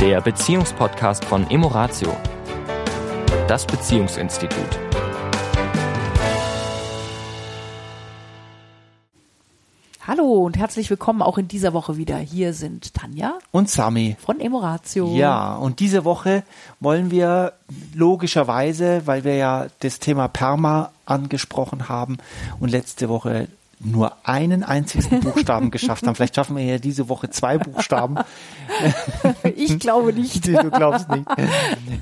der Beziehungspodcast von Emoratio, das Beziehungsinstitut. Hallo und herzlich willkommen auch in dieser Woche wieder. Hier sind Tanja und Sami von Emoratio. Ja, und diese Woche wollen wir logischerweise, weil wir ja das Thema Perma angesprochen haben und letzte Woche nur einen einzigen Buchstaben geschafft haben. Vielleicht schaffen wir ja diese Woche zwei Buchstaben. Ich glaube nicht. Du glaubst nicht.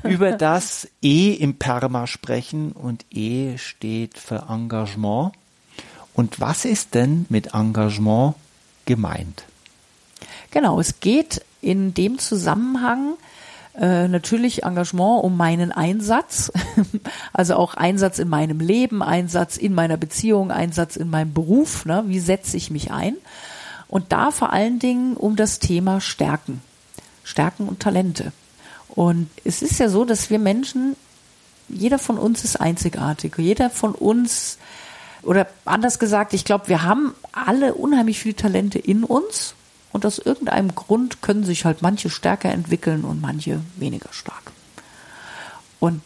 Über das E im Perma sprechen und E steht für Engagement. Und was ist denn mit Engagement gemeint? Genau, es geht in dem Zusammenhang äh, natürlich Engagement um meinen Einsatz, also auch Einsatz in meinem Leben, Einsatz in meiner Beziehung, Einsatz in meinem Beruf. Ne? Wie setze ich mich ein? Und da vor allen Dingen um das Thema Stärken, Stärken und Talente. Und es ist ja so, dass wir Menschen, jeder von uns ist einzigartig, jeder von uns oder anders gesagt, ich glaube, wir haben alle unheimlich viele Talente in uns und aus irgendeinem Grund können sich halt manche stärker entwickeln und manche weniger stark. Und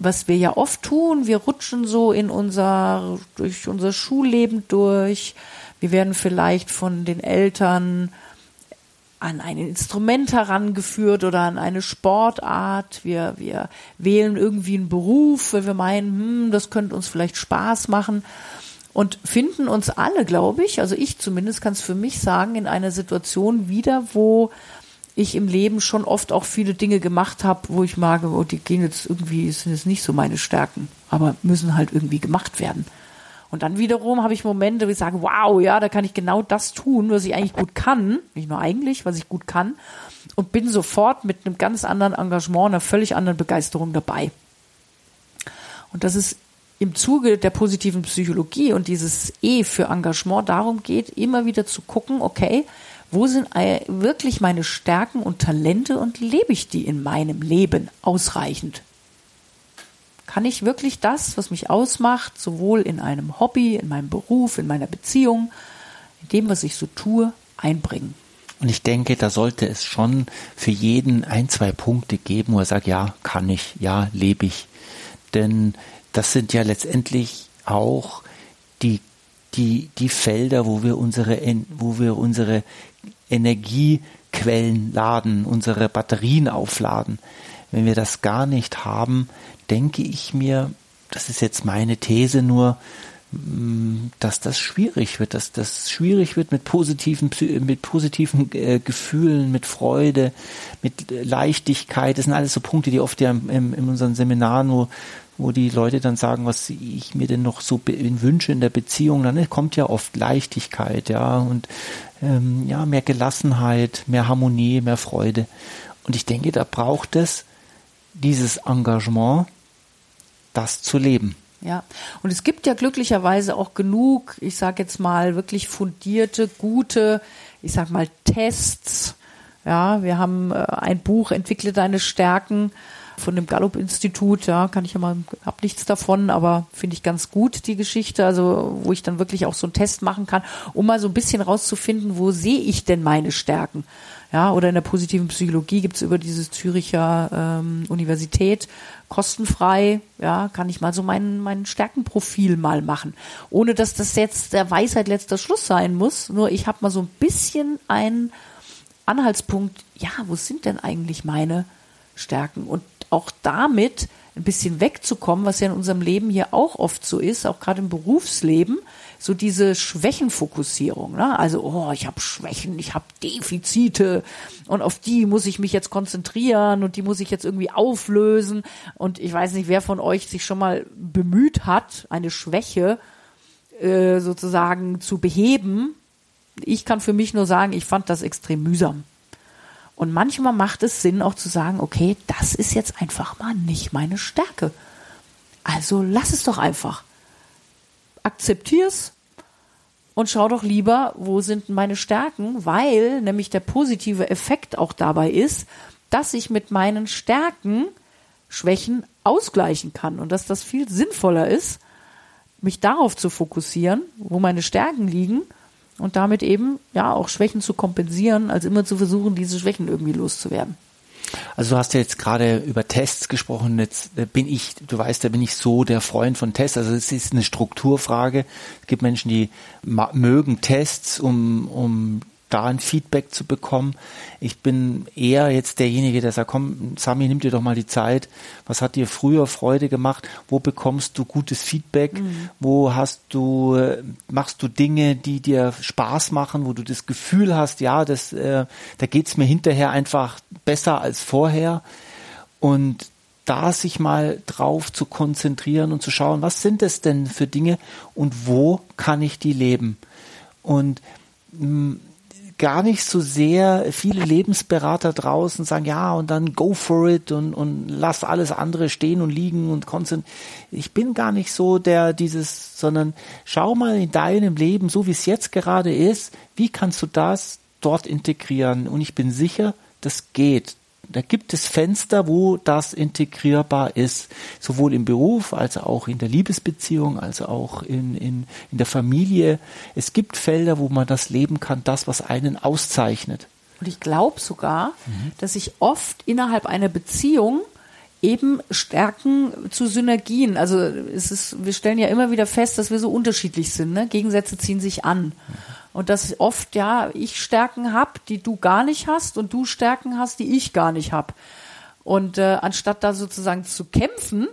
was wir ja oft tun, wir rutschen so in unser, durch unser Schulleben durch. Wir werden vielleicht von den Eltern an ein Instrument herangeführt oder an eine Sportart. Wir, wir wählen irgendwie einen Beruf, weil wir meinen, hm, das könnte uns vielleicht Spaß machen und finden uns alle, glaube ich, also ich zumindest kann es für mich sagen, in einer Situation wieder, wo ich im Leben schon oft auch viele Dinge gemacht habe, wo ich mag, oh, die gehen jetzt irgendwie, sind jetzt nicht so meine Stärken, aber müssen halt irgendwie gemacht werden. Und dann wiederum habe ich Momente, wo ich sage, wow, ja, da kann ich genau das tun, was ich eigentlich gut kann. Nicht nur eigentlich, was ich gut kann. Und bin sofort mit einem ganz anderen Engagement, einer völlig anderen Begeisterung dabei. Und das ist im Zuge der positiven Psychologie und dieses E für Engagement darum geht, immer wieder zu gucken, okay, wo sind wirklich meine Stärken und Talente und lebe ich die in meinem Leben ausreichend? Kann ich wirklich das, was mich ausmacht, sowohl in einem Hobby, in meinem Beruf, in meiner Beziehung, in dem, was ich so tue, einbringen? Und ich denke, da sollte es schon für jeden ein, zwei Punkte geben, wo er sagt, ja, kann ich, ja, lebe ich. Denn das sind ja letztendlich auch die, die, die Felder, wo wir unsere, wo wir unsere Energiequellen laden, unsere Batterien aufladen. Wenn wir das gar nicht haben, denke ich mir, das ist jetzt meine These nur, dass das schwierig wird, dass das schwierig wird mit positiven, mit positiven äh, Gefühlen, mit Freude, mit Leichtigkeit. Das sind alles so Punkte, die oft ja im, in unseren Seminaren, wo, wo die Leute dann sagen, was ich mir denn noch so wünsche in der Beziehung, dann kommt ja oft Leichtigkeit, ja, und ähm, ja, mehr Gelassenheit, mehr Harmonie, mehr Freude. Und ich denke, da braucht es dieses Engagement, das zu leben. Ja, und es gibt ja glücklicherweise auch genug, ich sage jetzt mal, wirklich fundierte, gute, ich sag mal, Tests. Ja, wir haben äh, ein Buch, Entwickle deine Stärken von dem Gallup-Institut, ja, kann ich ja mal, hab nichts davon, aber finde ich ganz gut, die Geschichte, also wo ich dann wirklich auch so einen Test machen kann, um mal so ein bisschen rauszufinden, wo sehe ich denn meine Stärken? Ja, oder in der positiven Psychologie gibt's über diese Züricher ähm, Universität kostenfrei, ja, kann ich mal so mein, mein Stärkenprofil mal machen. Ohne dass das jetzt der Weisheit letzter Schluss sein muss. Nur ich habe mal so ein bisschen einen Anhaltspunkt, ja, wo sind denn eigentlich meine Stärken? Und auch damit ein bisschen wegzukommen, was ja in unserem Leben hier auch oft so ist, auch gerade im Berufsleben, so diese Schwächenfokussierung. Ne? Also, oh, ich habe Schwächen, ich habe Defizite und auf die muss ich mich jetzt konzentrieren und die muss ich jetzt irgendwie auflösen. Und ich weiß nicht, wer von euch sich schon mal bemüht hat, eine Schwäche äh, sozusagen zu beheben. Ich kann für mich nur sagen, ich fand das extrem mühsam. Und manchmal macht es Sinn auch zu sagen, okay, das ist jetzt einfach mal nicht meine Stärke. Also lass es doch einfach. Akzeptier's und schau doch lieber, wo sind meine Stärken, weil nämlich der positive Effekt auch dabei ist, dass ich mit meinen Stärken Schwächen ausgleichen kann und dass das viel sinnvoller ist, mich darauf zu fokussieren, wo meine Stärken liegen und damit eben ja auch Schwächen zu kompensieren, als immer zu versuchen, diese Schwächen irgendwie loszuwerden. Also du hast ja jetzt gerade über Tests gesprochen. Jetzt äh, bin ich, du weißt, da bin ich so der Freund von Tests. Also es ist eine Strukturfrage. Es gibt Menschen, die mögen Tests, um, um da ein Feedback zu bekommen. Ich bin eher jetzt derjenige, der sagt, komm, Sami, nimm dir doch mal die Zeit. Was hat dir früher Freude gemacht? Wo bekommst du gutes Feedback? Mhm. Wo hast du, äh, machst du Dinge, die dir Spaß machen, wo du das Gefühl hast, ja, das, äh, da geht's mir hinterher einfach besser als vorher. Und da sich mal drauf zu konzentrieren und zu schauen, was sind es denn für Dinge und wo kann ich die leben? Und mh, mm, gar nicht so sehr viele Lebensberater draußen sagen, ja, und dann go for it und, und lass alles andere stehen und liegen und konzentrieren. Ich bin gar nicht so der dieses, sondern schau mal in deinem Leben, so wie es jetzt gerade ist, wie kannst du das dort integrieren? Und ich bin sicher, das geht da gibt es Fenster, wo das integrierbar ist, sowohl im Beruf als auch in der Liebesbeziehung, als auch in, in, in der Familie. Es gibt Felder, wo man das leben kann, das, was einen auszeichnet. Und ich glaube sogar, mhm. dass ich oft innerhalb einer Beziehung eben Stärken zu Synergien. Also es ist, wir stellen ja immer wieder fest, dass wir so unterschiedlich sind. Ne? Gegensätze ziehen sich an. Mhm. Und dass oft, ja, ich Stärken habe, die du gar nicht hast und du Stärken hast, die ich gar nicht habe. Und äh, anstatt da sozusagen zu kämpfen,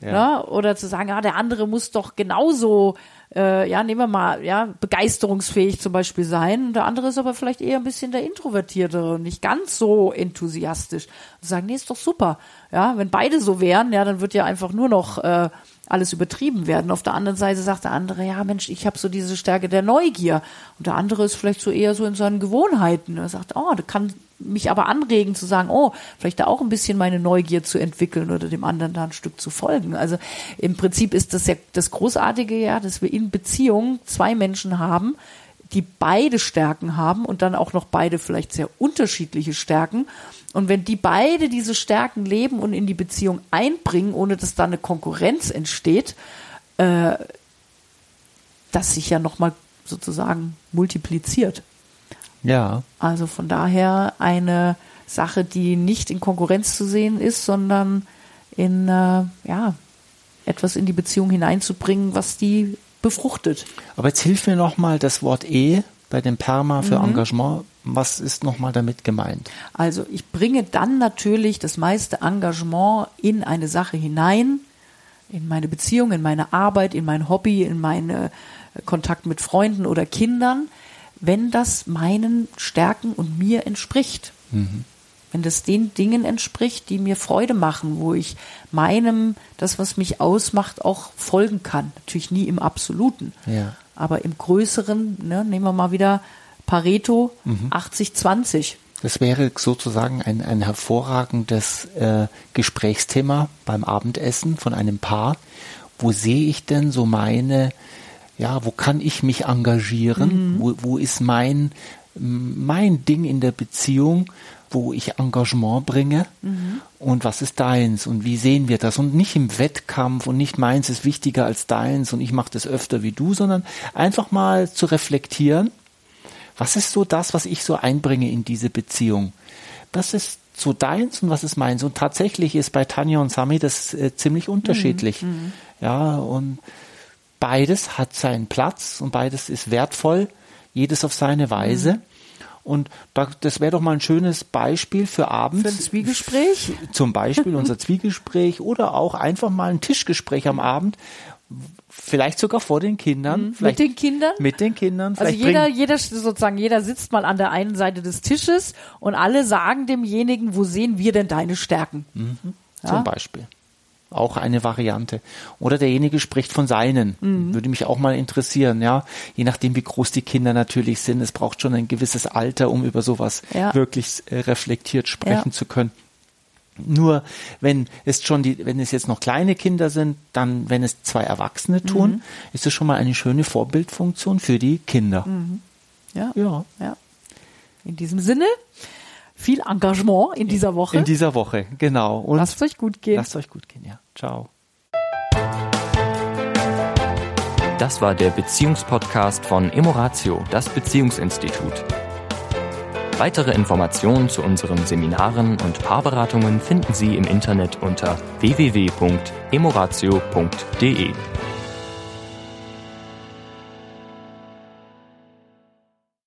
ja. Ne, oder zu sagen, ja, der andere muss doch genauso, äh, ja, nehmen wir mal, ja, begeisterungsfähig zum Beispiel sein. Der andere ist aber vielleicht eher ein bisschen der Introvertiertere und nicht ganz so enthusiastisch. Und sagen, nee, ist doch super. Ja, wenn beide so wären, ja, dann wird ja einfach nur noch äh, alles übertrieben werden. Auf der anderen Seite sagt der andere, ja Mensch, ich habe so diese Stärke der Neugier. Und der andere ist vielleicht so eher so in seinen Gewohnheiten. Er sagt, oh, das kann mich aber anregen zu sagen, oh, vielleicht da auch ein bisschen meine Neugier zu entwickeln oder dem anderen da ein Stück zu folgen. Also im Prinzip ist das ja das Großartige ja, dass wir in Beziehungen zwei Menschen haben, die beide Stärken haben und dann auch noch beide vielleicht sehr unterschiedliche Stärken und wenn die beide diese Stärken leben und in die Beziehung einbringen, ohne dass da eine Konkurrenz entsteht, äh, das sich ja nochmal sozusagen multipliziert. Ja. Also von daher eine Sache, die nicht in Konkurrenz zu sehen ist, sondern in äh, ja etwas in die Beziehung hineinzubringen, was die befruchtet. Aber jetzt hilf mir nochmal das Wort E bei dem Perma für mhm. Engagement was ist nochmal damit gemeint? Also ich bringe dann natürlich das meiste Engagement in eine Sache hinein, in meine Beziehung, in meine Arbeit, in mein Hobby, in meinen äh, Kontakt mit Freunden oder Kindern, wenn das meinen Stärken und mir entspricht. Mhm. Wenn das den Dingen entspricht, die mir Freude machen, wo ich meinem, das, was mich ausmacht, auch folgen kann. Natürlich nie im Absoluten. Ja. Aber im Größeren, ne, nehmen wir mal wieder Pareto mhm. 80-20. Das wäre sozusagen ein, ein hervorragendes äh, Gesprächsthema beim Abendessen von einem Paar. Wo sehe ich denn so meine, ja, wo kann ich mich engagieren? Mhm. Wo, wo ist mein, mein Ding in der Beziehung, wo ich Engagement bringe? Mhm. Und was ist deins? Und wie sehen wir das? Und nicht im Wettkampf und nicht meins ist wichtiger als deins und ich mache das öfter wie du, sondern einfach mal zu reflektieren was ist so das, was ich so einbringe in diese Beziehung? Das ist so deins und was ist meins? Und tatsächlich ist bei Tanja und Sami das äh, ziemlich unterschiedlich. Mhm, mhm. Ja, und beides hat seinen Platz und beides ist wertvoll, jedes auf seine Weise. Mhm. Und das wäre doch mal ein schönes Beispiel für abends. Für ein Zwiegespräch? Zum Beispiel unser Zwiegespräch oder auch einfach mal ein Tischgespräch am Abend, Vielleicht sogar vor den Kindern. Mhm. mit den Kindern? Mit den Kindern. Also jeder, jeder sozusagen, jeder sitzt mal an der einen Seite des Tisches und alle sagen demjenigen, wo sehen wir denn deine Stärken? Mhm. Ja? Zum Beispiel. Auch eine Variante. Oder derjenige spricht von seinen. Mhm. Würde mich auch mal interessieren, ja. Je nachdem, wie groß die Kinder natürlich sind. Es braucht schon ein gewisses Alter, um über sowas ja. wirklich äh, reflektiert sprechen ja. zu können. Nur wenn es schon die, wenn es jetzt noch kleine Kinder sind, dann, wenn es zwei Erwachsene tun, mhm. ist es schon mal eine schöne Vorbildfunktion für die Kinder. Mhm. Ja. ja. Ja. In diesem Sinne, viel Engagement in dieser Woche. In dieser Woche, genau. Und lasst euch gut gehen. Lasst euch gut gehen, ja. Ciao. Das war der Beziehungspodcast von Emoratio, das Beziehungsinstitut. Weitere Informationen zu unseren Seminaren und Paarberatungen finden Sie im Internet unter www.emoratio.de.